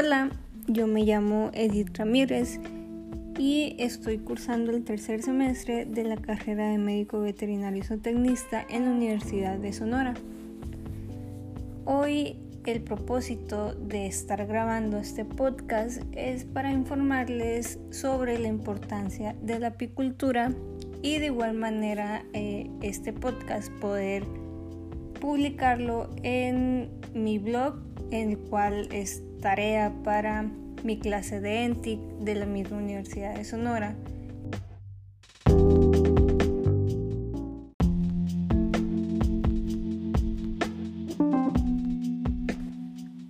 Hola, yo me llamo Edith Ramírez y estoy cursando el tercer semestre de la carrera de médico veterinario zootecnista en la Universidad de Sonora. Hoy el propósito de estar grabando este podcast es para informarles sobre la importancia de la apicultura y de igual manera eh, este podcast poder publicarlo en mi blog en el cual es tarea para mi clase de ENTIC de la misma Universidad de Sonora.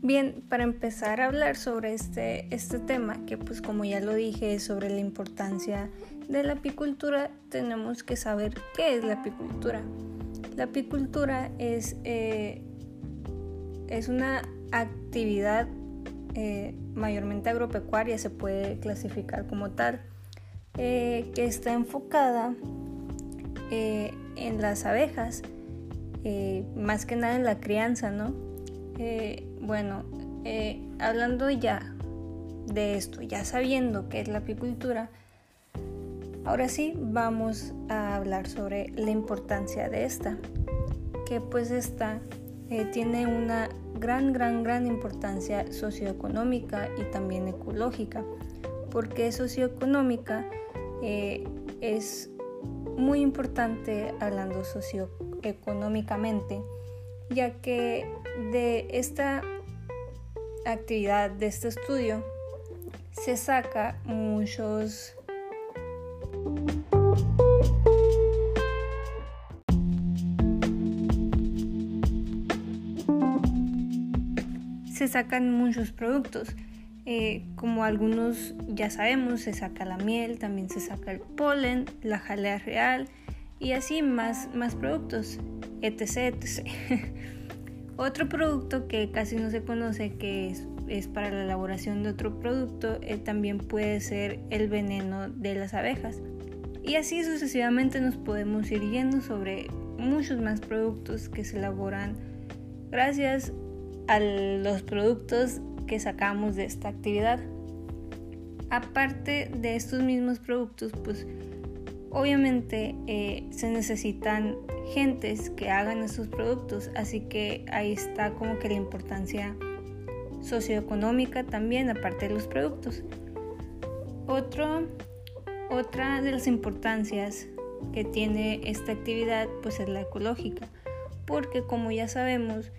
Bien, para empezar a hablar sobre este, este tema, que pues como ya lo dije, sobre la importancia de la apicultura, tenemos que saber qué es la apicultura. La apicultura es, eh, es una actividad eh, mayormente agropecuaria, se puede clasificar como tal, eh, que está enfocada en las abejas, más que nada en la crianza, ¿no? bueno, hablando ya de esto, ya sabiendo qué es la apicultura, Ahora sí, vamos a hablar sobre la importancia de esta, que pues esta eh, tiene una gran, gran, gran importancia socioeconómica y también ecológica. porque socioeconómica? Eh, es muy importante hablando socioeconómicamente, ya que de esta actividad, de este estudio, se saca muchos se sacan muchos productos. Eh, como algunos ya sabemos, se saca la miel, también se saca el polen, la jalea real y así más, más productos, etc. otro producto que casi no se conoce que es, para la elaboración de otro producto eh, también puede ser el veneno de las abejas. Y así sucesivamente nos podemos ir yendo sobre muchos más productos que se elaboran gracias a los productos que sacamos de esta actividad. Aparte de estos mismos productos, pues obviamente eh, se necesitan gentes que hagan esos productos, así que ahí está como que la importancia socioeconómica también, aparte de los productos. Otro, otra de las importancias que tiene esta actividad pues es la ecológica, porque como ya sabemos,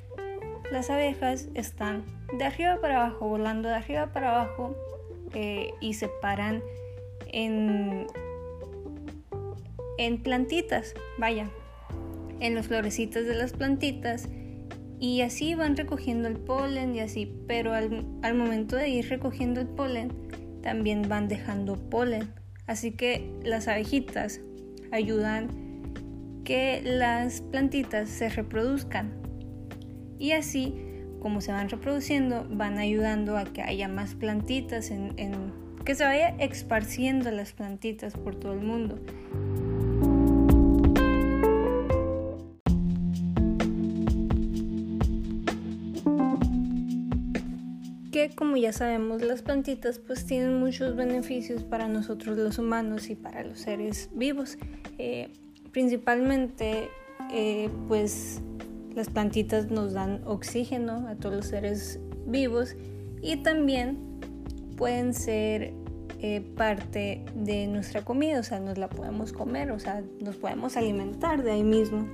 las abejas están de arriba para abajo, volando de arriba para abajo eh, y se paran en, en plantitas, vaya, en los florecitas de las plantitas y así van recogiendo el polen y así, pero al, al momento de ir recogiendo el polen también van dejando polen, así que las abejitas ayudan que las plantitas se reproduzcan y así, como se van reproduciendo, van ayudando a que haya más plantitas, en, que se vaya esparciendo las plantitas por todo el mundo. que como ya sabemos las plantitas pues tienen muchos beneficios para nosotros los humanos y para los seres vivos eh, principalmente eh, pues las plantitas nos dan oxígeno a todos los seres vivos y también pueden ser eh, parte de nuestra comida, o sea, nos la podemos comer, o sea, nos podemos alimentar de ahí mismo.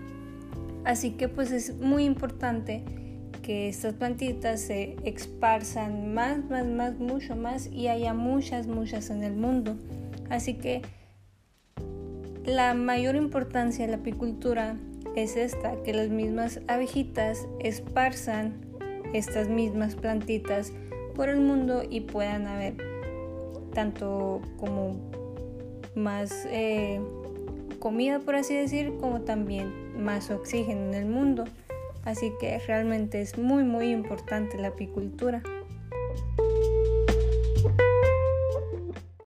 Así que pues es muy importante que estas plantitas se esparzan más, más, más, mucho más y haya muchas, muchas en el mundo. Así que la mayor importancia de la apicultura es esta, que las mismas abejitas esparzan estas mismas plantitas por el mundo y puedan haber tanto como más eh, comida, por así decir, como también más oxígeno en el mundo. Así que realmente es muy muy importante la apicultura.